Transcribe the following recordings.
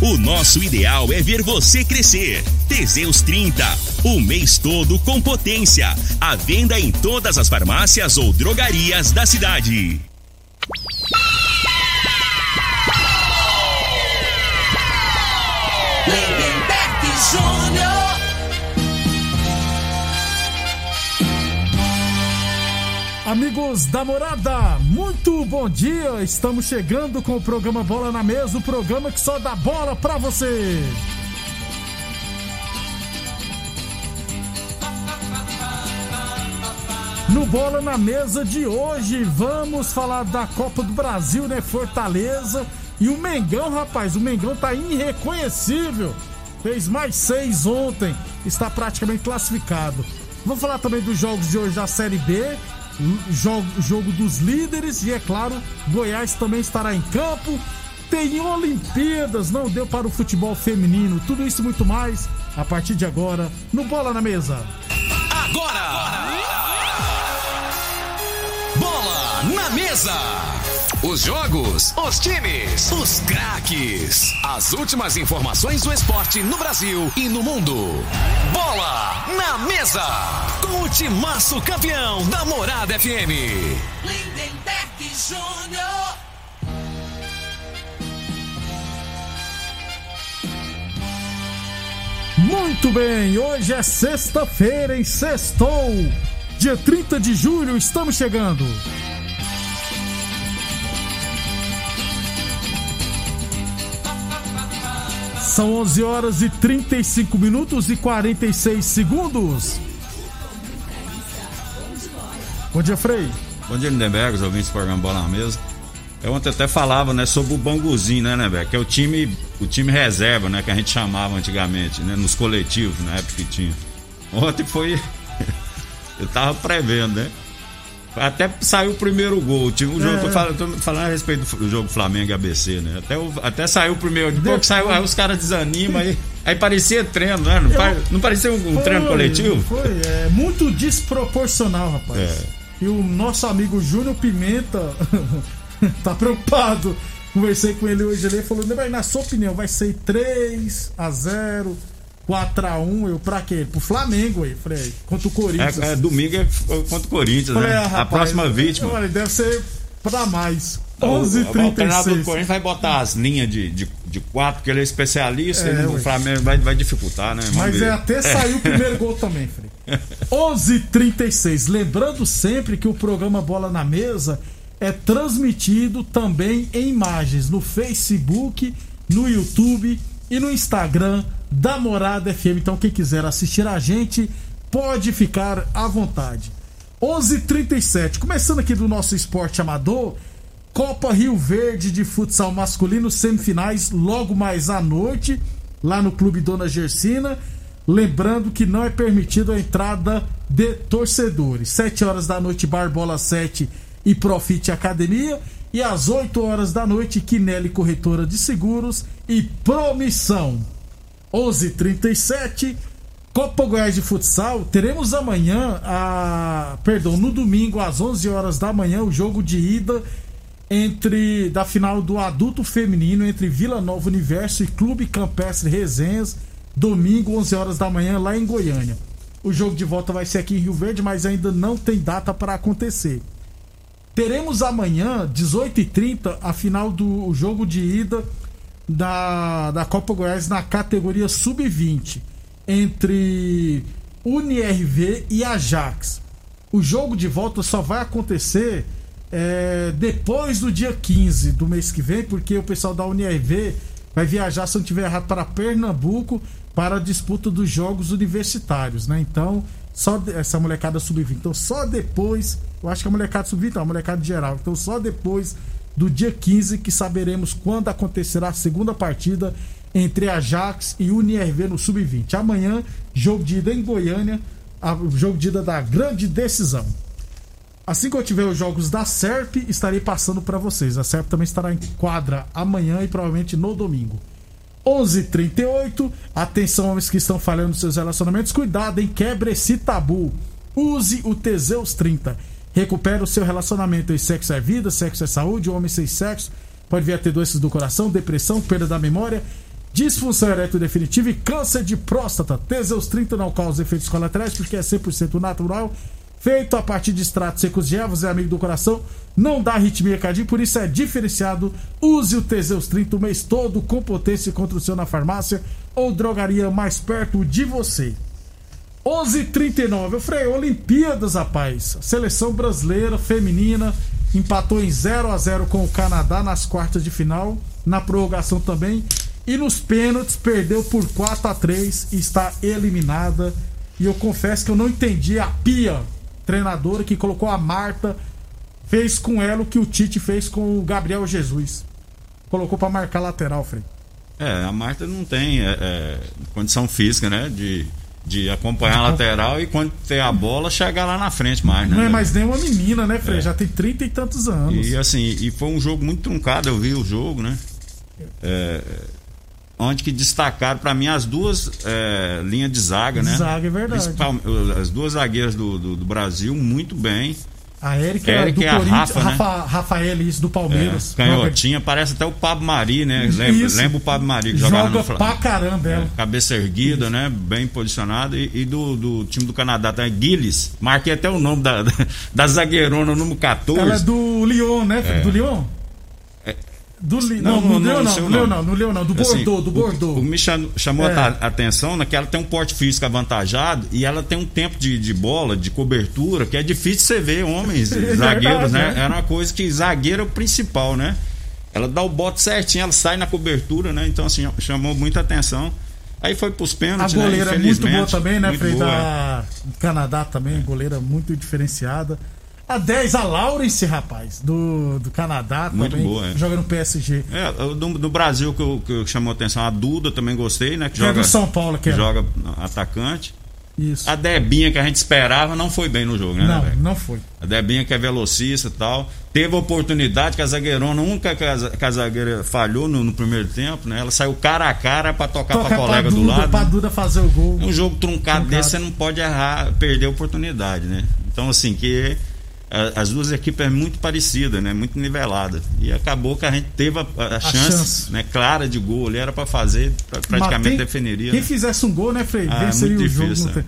O nosso ideal é ver você crescer. Teseus 30, o mês todo com potência. À venda em todas as farmácias ou drogarias da cidade. Lindenberg Júnior. Amigos da morada, muito bom dia! Estamos chegando com o programa Bola na Mesa o programa que só dá bola pra você. No Bola na Mesa de hoje, vamos falar da Copa do Brasil, né? Fortaleza. E o Mengão, rapaz, o Mengão tá irreconhecível. Fez mais seis ontem, está praticamente classificado. Vamos falar também dos jogos de hoje da Série B, jogo, jogo dos líderes e, é claro, Goiás também estará em campo. Tem Olimpíadas, não deu para o futebol feminino. Tudo isso e muito mais a partir de agora no Bola na Mesa. Agora! Bola na mesa! Os jogos, os times, os craques. As últimas informações do esporte no Brasil e no mundo. Bola na mesa! Com o timaço campeão da Morada FM. Lindenberg Júnior. Muito bem, hoje é sexta-feira, em sextou. Dia 30 de julho, estamos chegando. São 11 horas e 35 minutos e 46 segundos. Bom dia, Frei. Bom dia, Lindenberg, os ouvintes do programa Bola na Mesa. Eu ontem até falava, né, sobre o Banguzinho, né, Lindenberg? Que é o time, o time reserva, né, que a gente chamava antigamente, né, nos coletivos, na época que tinha. Ontem foi. Eu tava prevendo, né? Até saiu o primeiro gol. Tinha um jogo, É. tô falando, falando a respeito do jogo Flamengo e ABC, né? Até, o- até saiu o primeiro. Depois que saiu, aí os caras desanimam, aí, aí parecia treino, né? Não, Eu- não parecia um, um treino Foi, coletivo? Foi, é muito desproporcional, rapaz. É. E o nosso amigo Júnior Pimenta tá preocupado. Conversei com ele hoje ele falou: "Neymar, na sua opinião, vai ser 3 a 0 4x1, eu pra quê? Pro Flamengo aí. Falei, contra o Corinthians. É, é, domingo é contra o Corinthians, Falei, né? ah, a rapaz, próxima vítima. falei, deve ser pra mais. O- o- O treinador do 11h36. Corinthians vai botar as linhas de, de, de quatro, porque ele é especialista, É, ele, o Flamengo vai, vai dificultar, né? Vamos Mas ver. é até saiu o primeiro gol também, Frei. 11:36. Lembrando sempre que o programa Bola na Mesa é transmitido também em imagens no Facebook, no YouTube e no Instagram da Morada FM. Então quem quiser assistir a gente pode ficar à vontade. 11:37. Começando aqui do nosso esporte amador, Copa Rio Verde de futsal masculino, semifinais logo mais à noite, lá no Clube Dona Gersina. Lembrando que não é permitido a entrada de torcedores. 7 horas da noite, Barbola 7 e Profit Academia. E às 8 horas da noite, Quinelli Corretora de Seguros e Promissão. 11:37 Copa Goiás de Futsal, teremos amanhã, a, perdão, no domingo às 11 horas da manhã, o jogo de ida entre da final do adulto feminino entre Vila Nova Universo e Clube Campestre Resenhas, domingo 11 horas da manhã lá em Goiânia. O jogo de volta vai ser aqui em Rio Verde, mas ainda não tem data para acontecer. Teremos amanhã, 18h30, a final do jogo de ida da, da Copa Goiás na categoria Sub-20 entre UniRV e Ajax. O jogo de volta só vai acontecer é, depois do dia 15 do mês que vem, porque o pessoal da UNIRV vai viajar, se não estiver errado, para Pernambuco para a disputa dos Jogos Universitários, né? Então, só essa molecada sub-20. Então, só depois, eu acho que a molecada sub-20 não, a molecada geral. Então, só depois do dia 15 que saberemos quando acontecerá a segunda partida entre Ajax e UNIRV no sub-20. Amanhã, jogo de ida em Goiânia, a- jogo de ida da grande decisão. Assim que eu tiver os jogos da SERP, estarei passando para vocês. A SERP também estará em quadra amanhã e provavelmente no domingo. 11:38. Atenção, homens que estão falhando nos seus relacionamentos. Cuidado, hein? Quebre esse tabu. Use o Teseus 30. Recupere o seu relacionamento. E sexo é vida, sexo é saúde. Homem sem sexo pode vir a ter doenças do coração, depressão, perda da memória, disfunção erétil definitiva e câncer de próstata. Teseus 30 não causa efeitos colaterais porque é 100% natural. Feito a partir de extratos secos de ervas, é amigo do coração, não dá arritmia cardíaca, por isso é diferenciado. Use o Teseus 30 o mês todo com potência contra o seu na farmácia ou drogaria mais perto de você. 11:39. Eu falei, Olimpíadas, rapaz. Seleção brasileira feminina empatou em 0 a 0 com o Canadá nas quartas de final, na prorrogação também, e nos pênaltis perdeu por 4 a 3 e está eliminada. E eu confesso que eu não entendi a Pia, treinadora que colocou a Marta, fez com ela o que o Tite fez com o Gabriel Jesus. Colocou pra marcar lateral, Frei. É, a Marta não tem é, é, condição física, né? De, de acompanhar a lateral e quando tem a bola, chegar lá na frente mais, né? Não é mais nem uma menina, né, Frei? Já tem 30 e tantos anos. E assim, e foi um jogo muito truncado, eu vi o jogo, né? É, onde que destacaram pra mim as duas é, linhas de zaga, né? Zaga, é verdade. Principal- as duas zagueiras do, do, do Brasil muito bem. A Érica Érica do e a Corinthians, Rafa, né? Rafa, Rafael, isso, do É, Palmeiras. canhotinha, parece até o Pablo Mari, né? Lembra, Isso. lembra o Pablo Mari que jogava Joga no Fla- pra caramba ela. É, cabeça erguida, né? Bem posicionada. E, e do, do time do Canadá, tá? Guillis. Marquei até o nome da, da, da zagueirona, número 14. Ela é do Lyon, né? Frei? Do Lyon? Do Li... Não, Não, não, no Lyon não não, o nome. não, no Lyon não, do Assim, Bordeaux, do o- Bordeaux. O, me cham- chamou É. a atenção né, que ela tem um porte físico avantajado e ela tem um tempo de, de bola, de cobertura, que é difícil você ver homens É zagueiros, verdade, né? né? Era uma coisa que zagueiro é o principal, né? Ela dá o bote certinho, ela sai na cobertura, né? Então, assim, chamou muita atenção. Aí foi pros A pênaltis, né? goleira é muito boa também, né, Frei? é. Da do Canadá também, goleira muito diferenciada. A 10, a Lawrence, rapaz, do, do Canadá Muito também. boa, é. Joga no PSG. É, do, do Brasil que, eu, que eu chamou atenção, a Duda também gostei, né? Que é joga, do São Paulo, que é. joga atacante. Isso. A Debinha que a gente esperava não foi bem no jogo, né, Não, velho? não foi. A Debinha que é velocista e tal. Teve oportunidade que a zagueirona, nunca que a, za- que a zagueira falhou no, no primeiro tempo, né? Ela saiu cara a cara pra tocar Toca pra colega do Duda, lado. pra né? Duda fazer o gol. Um jogo truncado, Truncado. desse, você não pode errar, perder a oportunidade, né? Então, assim, que a- as duas equipes é muito parecida, né? Muito nivelada. E acabou que a gente teve a, a- a chance, chance. né? clara de gol. Ali era pra fazer, pra- praticamente quem- definiria. Quem né? fizesse um gol, né, Frei? Ah, é Venceria o muito jogo. difícil, não tem-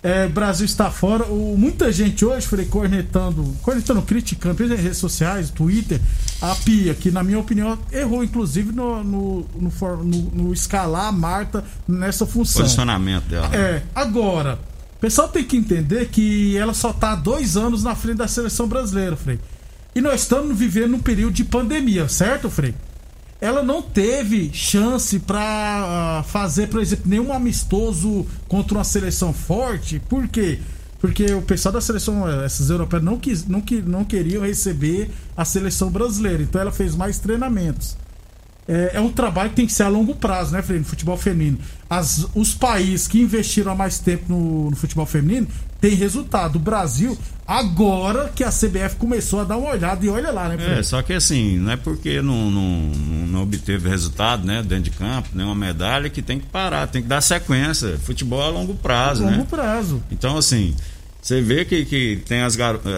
É, Brasil está fora. O, muita gente hoje, Frei, cornetando, cornetando, criticando pelas redes sociais, Twitter, a Pia, que na minha opinião errou, inclusive, no, no, no no- no escalar a Marta nessa função. Posicionamento dela. É, agora, o pessoal tem que entender que ela só tá há dois anos na frente da seleção brasileira, Frei. E nós estamos vivendo um período de pandemia, certo, Frei? Ela não teve chance pra ah, fazer, por exemplo, nenhum amistoso contra uma seleção forte. Por quê? Porque o pessoal da seleção, essas europeias, não, quis, não, não queriam receber a seleção brasileira. Então ela fez mais treinamentos é, é um trabalho que tem que ser a longo prazo, né, Fred? No futebol feminino. As, os países que investiram há mais tempo no, no futebol feminino têm resultado. O Brasil, agora que a CBF começou a dar uma olhada, e olha lá, né, É, Fred? só que assim, não é porque não, não, não obteve resultado, né, dentro de campo, nenhuma medalha, que tem que parar, tem que dar sequência. Futebol é a longo prazo, longo né? prazo. Então, assim, você vê que, que tem as garotas.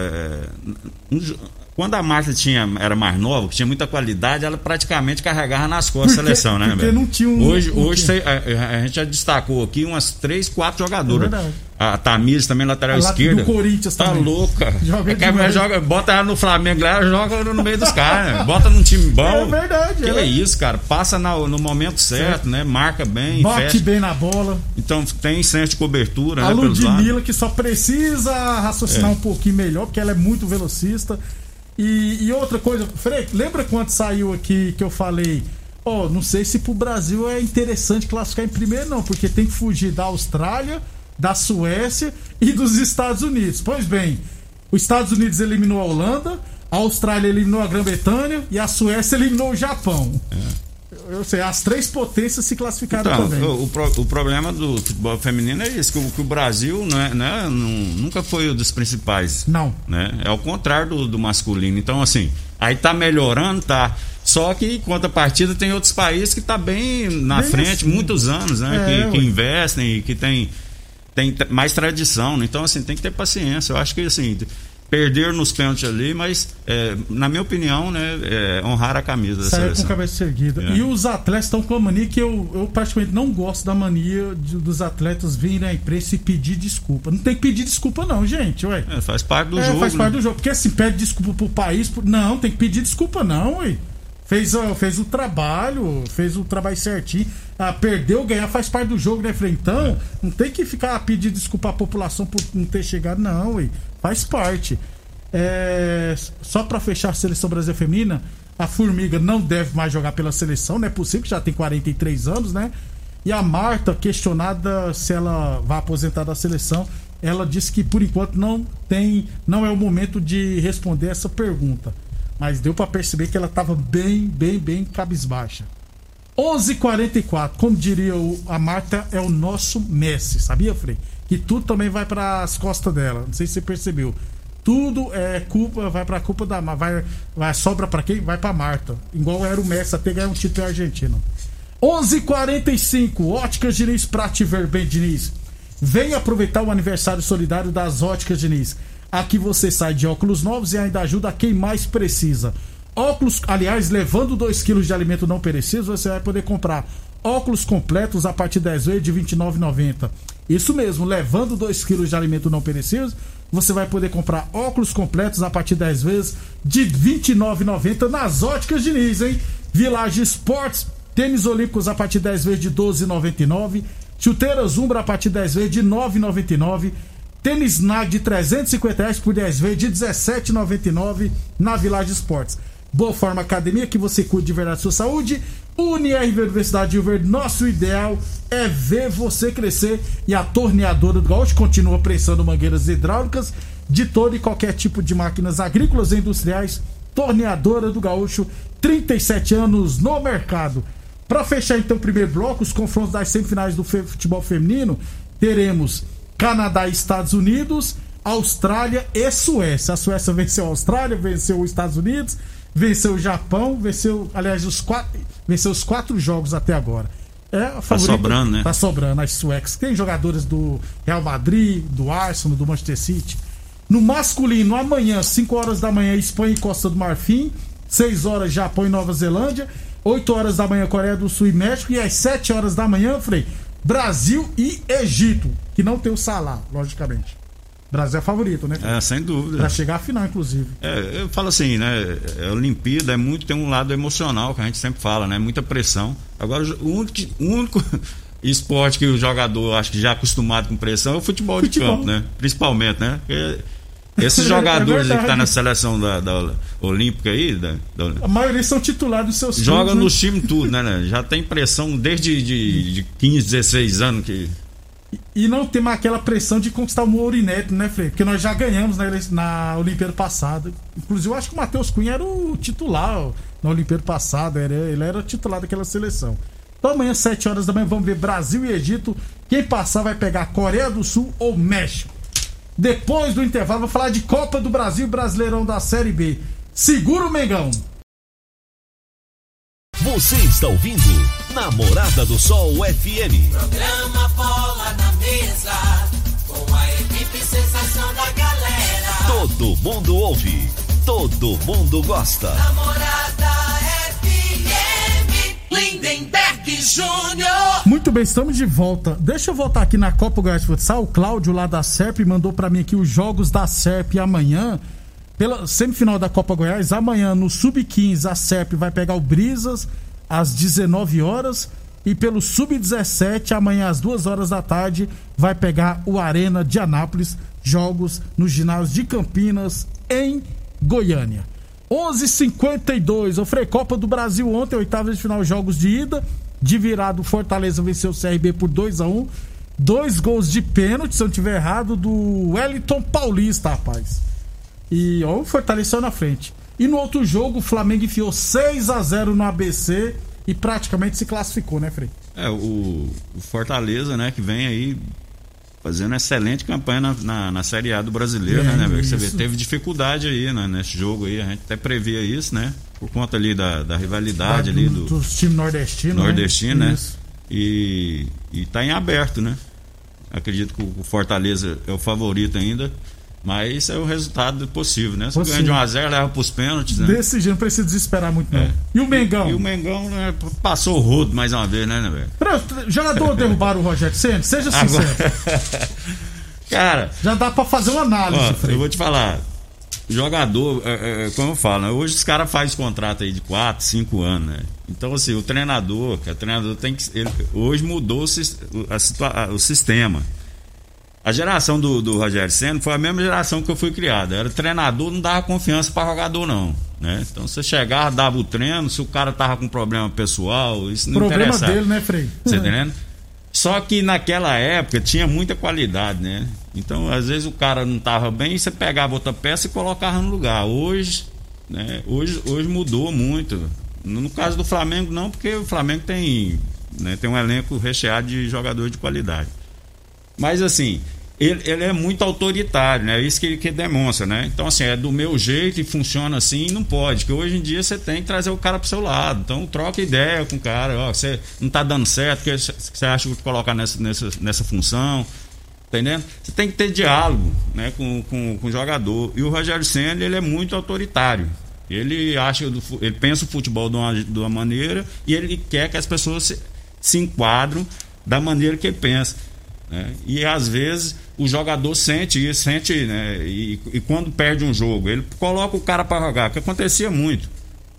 quando a Marta tinha, era mais nova, que tinha muita qualidade, ela praticamente carregava nas costas a Porque- seleção, né, porque não tinha um- Hoje, não hoje tinha. a, a gente já destacou aqui umas três, quatro jogadoras. É verdade. A Tamires também, lateral A esquerda. do Corinthians tá também. louca. Joga É joga, bota ela no Flamengo, ela joga no meio dos caras. né? Bota num time bom. É verdade, Que ela- é isso, cara. Passa na- no momento certo, né? Marca bem, Bate fecha. bem na bola. Então tem senso de cobertura, A né? Ludmilla, que só precisa raciocinar É. um pouquinho melhor, porque ela é muito velocista. E, e outra coisa, Frei, lembra quando saiu aqui que eu falei? Ó, não sei se pro Brasil é interessante classificar em primeiro, não, porque tem que fugir da Austrália, da Suécia e dos Estados Unidos. Pois bem, os Estados Unidos eliminou a Holanda, a Austrália eliminou a Grã-Bretanha e a Suécia eliminou o Japão. Eu sei, as três potências se classificaram Então, também. o, o pro- o problema do futebol feminino é isso, que o, que o Brasil não é, não- nunca foi um dos principais. Não. Né? É o contrário do, do masculino. Então, assim, aí tá melhorando, tá. Só que, em contrapartida, tem outros países que tá bem na Bem frente, assim. muitos anos, né? É, que, que investem e que tem, tem mais tradição. né? Então, assim, tem que ter paciência. Eu acho que, assim, perder nos pênaltis ali, mas, é, na minha opinião, né, é, honrar a camisa Saiu com seleção. cabeça erguida. É. E os atletas estão com a mania que eu, eu praticamente não gosto da mania de- dos atletas virem na imprensa e pedir desculpa. Não tem que pedir desculpa, não, gente. Ué. É, faz parte do É, jogo. faz né? parte do jogo. Porque assim, pede desculpa pro país. pro- Não, tem que pedir desculpa, não, ué. Fez, ó, fez o trabalho, fez o trabalho certinho. Ah, perdeu, ganhar faz parte do jogo, né, Frei? Então, não tem que ficar pedindo desculpa à população por não ter chegado, não, ué. Faz parte. É, só pra fechar a seleção brasileira feminina, a Formiga não deve mais jogar pela seleção, não é possível, que já tem 43 anos, né? E a Marta, questionada se ela vai aposentar da seleção, ela disse que por enquanto não tem, não é o momento de responder essa pergunta. Mas deu pra perceber que ela tava bem, bem, bem cabisbaixa. 11:44, como diria o, a Marta, é o nosso Messi, sabia, Frei? Que tudo também vai para as costas dela. Não sei se você percebeu. Tudo é culpa, vai pra culpa da vai vai sobra pra quem? Vai pra Marta. Igual era o Messi até ganhar um título argentino. 11:45, Óticas Diniz pra te ver bem, Diniz. Venha aproveitar o aniversário solidário das Óticas Diniz. Aqui você sai de óculos novos e ainda ajuda quem mais precisa. Óculos, aliás, levando 2 kg de alimento não perecível, você vai poder comprar óculos completos a partir de 10 vezes de R$ 29,90. Isso mesmo, levando 2 kg de alimento não perecível, você vai poder comprar óculos completos a partir de 10 vezes de R$ 29,90 nas óticas Diniz, hein? Village Sports, tênis olímpicos a partir de 10 vezes de R$ 12,99. Chuteiras Umbra a partir de 10 vezes de R$ 9,99. Tênis Nag de 350 reais por 10 vezes de R$ 17,99 na Village Sports. Boa Forma Academia, que você cuide de verdade da sua saúde. UniRV Universidade de Rio Verde, nosso ideal é ver você crescer. E a torneadora do Gaúcho continua prensando mangueiras hidráulicas de todo e qualquer tipo de máquinas agrícolas e industriais. Torneadora do Gaúcho, 37 anos no mercado. Para fechar então o primeiro bloco, os confrontos das semifinais do futebol feminino, teremos Canadá e Estados Unidos, Austrália e Suécia. A Suécia venceu a Austrália, venceu os Estados Unidos, venceu o Japão, venceu, aliás, os quatro, venceu os quatro jogos até agora. É a favorita, sobrando, né? Tá sobrando as suecas. Tem jogadores do Real Madrid, do Arsenal, do Manchester City. No masculino, amanhã, 5 horas da manhã, Espanha e Costa do Marfim. 6 horas, Japão e Nova Zelândia. 8 horas da manhã, Coreia do Sul e México. E às 7 horas da manhã, Frei, Brasil e Egito. Que não tem o Salah, logicamente. Brasil é favorito, né? É, sem dúvida. Pra chegar à final, inclusive. É, eu falo assim, né? é, Olimpíada é muito, tem um lado emocional que a gente sempre fala, né? Muita pressão. Agora, o único, o único esporte que o jogador acho que já é acostumado com pressão é o futebol, Futebol. de campo, né? Principalmente, né? Porque esses É jogadores aí que verdade. tá na seleção da, da Olímpica aí, da, da- A maioria são titulares dos seus joga times, né? nos times tudo, né, né? Já tem pressão desde de, de 15, 16 anos que. E não tem mais aquela pressão de conquistar o ouro inédito, né, Frei? Porque nós já ganhamos na, na Olimpíada passada. Inclusive, eu acho que o Matheus Cunha era o titular ó, na Olimpíada passada. Era, ele era titular daquela seleção. Então amanhã, 7 horas da manhã, vamos ver Brasil e Egito. Quem passar vai pegar Coreia do Sul ou México. Depois do intervalo, vamos falar de Copa do Brasil e Brasileirão da Série B. Segura o Mengão. Você está ouvindo Namorada do Sol FM. Programa Mesa, com a equipe sensação da galera. Todo mundo ouve, todo mundo gosta. Namorada FM, Lindenberg Júnior. Muito bem, estamos de volta. Deixa eu voltar aqui na Copa Goiás de Futsal. O Cláudio lá da SERP mandou pra mim aqui os jogos da SERP amanhã. Pela semifinal da Copa Goiás, amanhã no Sub-15 a SERP vai pegar o Brisas às 19 horas. E pelo Sub-17, amanhã às 2 horas da tarde, vai pegar o Arena de Anápolis. Jogos no ginásio de Campinas, em Goiânia. 11:52. O Frei Copa do Brasil ontem, oitavas de final, jogos de ida. De virado, Fortaleza venceu o CRB por 2 a 1 Dois gols de pênalti, se eu não tiver errado, do Wellington Paulista, rapaz. E ó, o Fortaleza na frente. E no outro jogo, o Flamengo enfiou 6 a 0 no ABC e praticamente se classificou, né, Frei? É, o, o Fortaleza, né, que vem aí fazendo excelente campanha na, na, na Série A do brasileiro, É, né, né? Você vê, teve dificuldade aí né, nesse jogo aí, a gente até previa isso, né? Por conta ali da, da rivalidade ali do, dos times nordestinos. nordestino, né? Isso. E, e tá em aberto, né? Acredito que o Fortaleza é o favorito ainda, mas é o resultado possível, né? Você Possível. ganha de 1x0, leva pros pênaltis, né? Desse jeito, não precisa desesperar muito, não. É. E o Mengão? E o Mengão né, passou o rodo mais uma vez, né, né, velho? Jogador derrubaram o Rogério Senna? Seja sincero. Agora... Cara, Já dá pra fazer uma análise, Ó, eu vou te falar. Jogador, é, é, como eu falo, né? hoje os caras fazem contrato aí de 4, 5 anos, né? Então, assim, o treinador, que o treinador tem que. ele- hoje mudou o, a situa- o sistema. A geração do, do Rogério Senna foi a mesma geração que eu fui criado. Era treinador, não dava confiança para jogador, não. Né? Então você chegava, dava o treino, se o cara tava com problema pessoal, isso não Problema interessava. dele, né, Frei? Você entendendo? Só que naquela época tinha muita qualidade, né? Então, às vezes o cara não tava bem, você pegava outra peça e colocava no lugar. Hoje, né? Hoje, hoje mudou muito. No caso do Flamengo, não, porque o Flamengo tem, né, tem um elenco recheado de jogadores de qualidade. Mas assim, ele, ele é muito autoritário, né? É isso que ele que demonstra, né? Então, assim, é do meu jeito e funciona assim, não pode. Que hoje em dia você tem que trazer o cara pro seu lado. Então, troca ideia com o cara. Ó, você não tá dando certo, que você acha que colocar nessa, nessa, nessa função. Tá entendendo? Você tem que ter diálogo né, com, com, com o jogador. E o Rogério Senna, ele é muito autoritário. Ele acha, ele pensa o futebol de uma, de uma maneira e ele quer que as pessoas se, se enquadram da maneira que ele pensa. Né? E às vezes o jogador sente isso, sente, né? E, e quando perde um jogo, ele coloca o cara para jogar, que acontecia muito.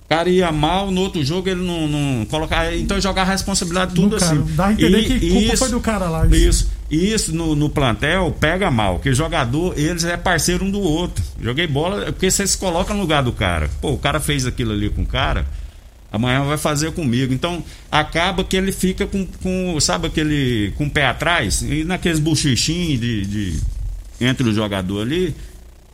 O cara ia mal, no outro jogo ele não, não colocava. Então jogar a responsabilidade tudo cara, assim. dá a entender E- que culpa isso- foi do cara lá. Isso. isso. E isso no, no plantel pega mal, porque jogador, eles é parceiro um do outro. Joguei bola, porque você se coloca no lugar do cara. Pô, o cara fez aquilo ali com o cara, amanhã vai fazer comigo. Então, acaba que ele fica com, com sabe aquele, com o pé atrás, e naqueles buchichinhos de, de, entre o jogador ali,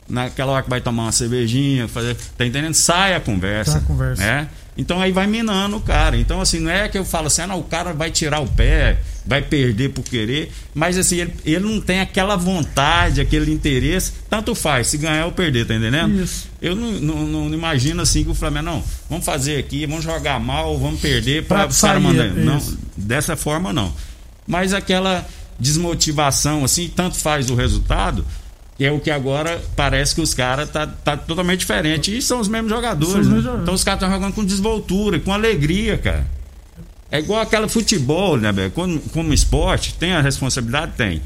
naquela hora que vai tomar uma cervejinha, fazer, tá entendendo? Sai a conversa. Sai a conversa. Né? Então aí vai minando o cara. Então, assim, não é que eu falo assim, ah, não, o cara vai tirar o pé, vai perder por querer, mas assim, ele, ele não tem aquela vontade, aquele interesse, tanto faz, se ganhar ou perder, tá entendendo? Isso. Eu não, não, não imagino assim que o Flamengo, não, vamos fazer aqui, vamos jogar mal, vamos perder para os caras sair, mandarem. Não, dessa forma não. Mas aquela desmotivação, assim, tanto faz o resultado, é o que agora parece que os caras tá, tá totalmente diferente. E são os mesmos jogadores. Né? Então os caras estão jogando com desvoltura, com alegria, cara. É igual aquela futebol, né, velho? Como, como esporte, tem a responsabilidade? Tem.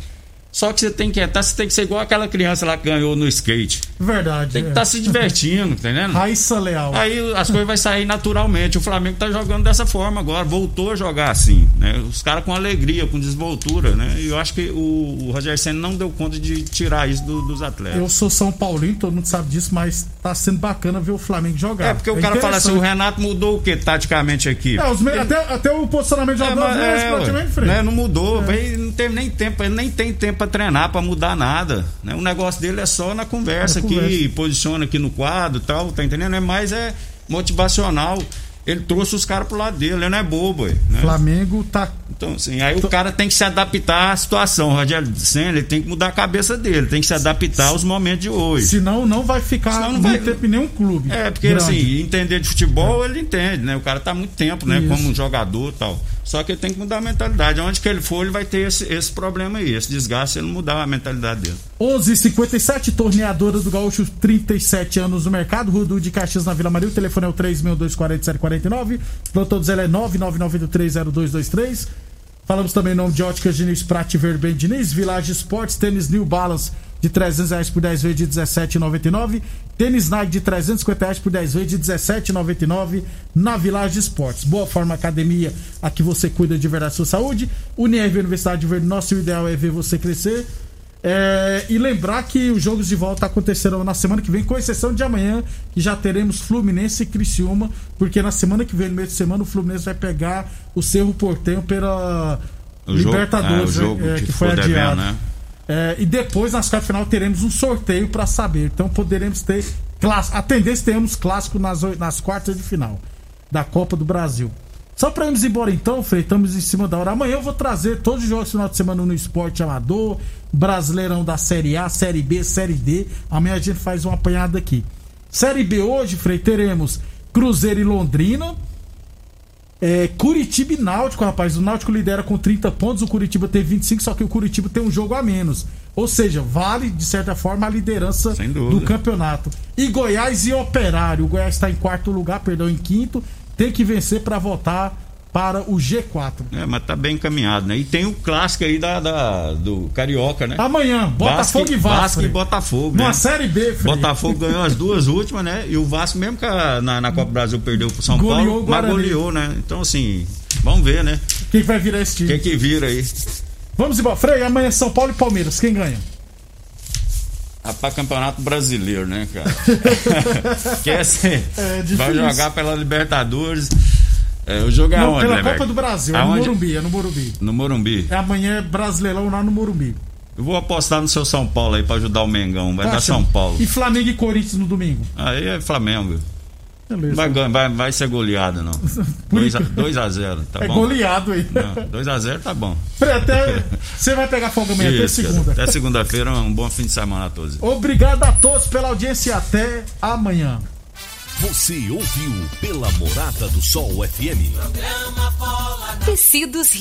Só que você tem que entrar, você tem que ser igual aquela criança lá que ganhou no skate. Verdade. Tem que é. estar se divertindo, tá entendendo? Raíssa Leal. Aí as coisas vão sair naturalmente. O Flamengo tá jogando dessa forma agora, voltou a jogar assim, né? Os caras com alegria, com desvoltura, né? E eu acho que o, o Rogério Senna não deu conta de tirar isso do- dos atletas. Eu sou São Paulino, todo mundo sabe disso, mas tá sendo bacana ver o Flamengo jogar. É porque o cara fala assim, o. Renato mudou o que taticamente aqui? É, os me- até, até o posicionamento de É, mas- é, é, praticamente frente. né, não mudou, ele não teve nem tempo, ele nem tem tempo para treinar, para mudar nada. Né? O negócio dele é só na conversa Na aqui, conversa. posiciona aqui no quadro e tal, tá entendendo? É mais é motivacional. Ele trouxe os caras pro lado dele, ele não é bobo, né? Flamengo tá. Então, assim, aí o cara tem que se adaptar à situação. O Rogério Senna, ele tem que mudar a cabeça dele, tem que se adaptar aos momentos de hoje. Senão não vai ficar Senão não muito vai- tempo em nenhum clube. É, porque grande. assim, entender de futebol, ele entende, né? O cara tá há muito tempo, né? Isso. Como um jogador e tal. Só que ele tem que mudar a mentalidade. Onde que ele for, ele vai ter esse, esse problema aí, esse desgaste, ele não mudar a mentalidade dele. 11:57 torneadora do Gaúcho, 37 anos no mercado, Rudu de Caxias na Vila Maria. O telefone é o 3624749. Plantão do Zé é 999830223. Falamos também em nome de Óticas Diniz, Prate Verben Diniz, Village Esportes, tênis New Balance de 300 reais por 10 vezes de 17,99. Tênis Nike de 350 reais por 10 vezes de 17,99 na Village Esportes. Boa Forma Academia, aqui você cuida de verdade da sua saúde. Unirv Universidade de Verde, nosso ideal é ver você crescer. É, e lembrar que os jogos de volta acontecerão na semana que vem, com exceção de amanhã, que já teremos Fluminense e Criciúma, porque na semana que vem, no meio de semana, o Fluminense vai pegar o Cerro Portenho pela O Libertadores, é, jogo é, que que foi ficou devendo, adiado. né? É, e depois, nas quartas final, teremos um sorteio para saber. Então poderemos ter. A tendência é termos clássico nas, nas quartas de final da Copa do Brasil. Só para irmos embora então, Frei, estamos em cima da hora. Amanhã eu vou trazer todos os jogos do final de semana no Esporte Amador, Brasileirão da Série A, Série B, Série D. Amanhã a gente faz uma apanhada aqui. Série B hoje, Frei, teremos Cruzeiro e Londrina. É, Curitiba e Náutico, rapaz. O Náutico lidera com 30 pontos, o Curitiba tem 25, só que o Curitiba tem um jogo a menos. Ou seja, vale, de certa forma, a liderança do campeonato. E Goiás e Operário. O Goiás está em quarto lugar, perdão, em quinto. Tem que vencer para voltar para o G4. É, mas tá bem encaminhado, né? E tem o clássico aí da, da- do Carioca, né? Amanhã, Botafogo e Vasco. Vasco e. Botafogo, né? Série B, Frei. Botafogo ganhou as duas últimas, né? E o Vasco, mesmo que a- na, na Copa do Brasil perdeu pro São Goleou Paulo, mas goleou, né? Então, assim, vamos ver, né? Quem vai virar esse time? que que vira aí? Vamos embora. Frei, amanhã São Paulo e Palmeiras. Quem ganha? Rapaz, campeonato brasileiro, né, cara? Quer ser? É difícil. vai jogar pela Libertadores. É, o jogo é Não, aonde, pela né, Copa velho? do Brasil. É no? Morumbi, é no Morumbi. No Morumbi. É amanhã é Brasileirão lá no Morumbi. Eu vou apostar no seu São Paulo aí pra ajudar o Mengão. Vai Tá dar? São Paulo. E Flamengo e Corinthians no domingo. Aí é Flamengo. Beleza. Vai, ganhar- vai, vai ser goleada, não. Por 2 a 0 tá é bom? goleado aí. 2 a 0 tá bom. Até você vai pegar folga amanhã, até segunda. Até segunda-feira, um bom fim de semana a todos. Obrigado a todos pela audiência e até amanhã. Você ouviu pela Morada do Sol FM. Programa Bola Tecidos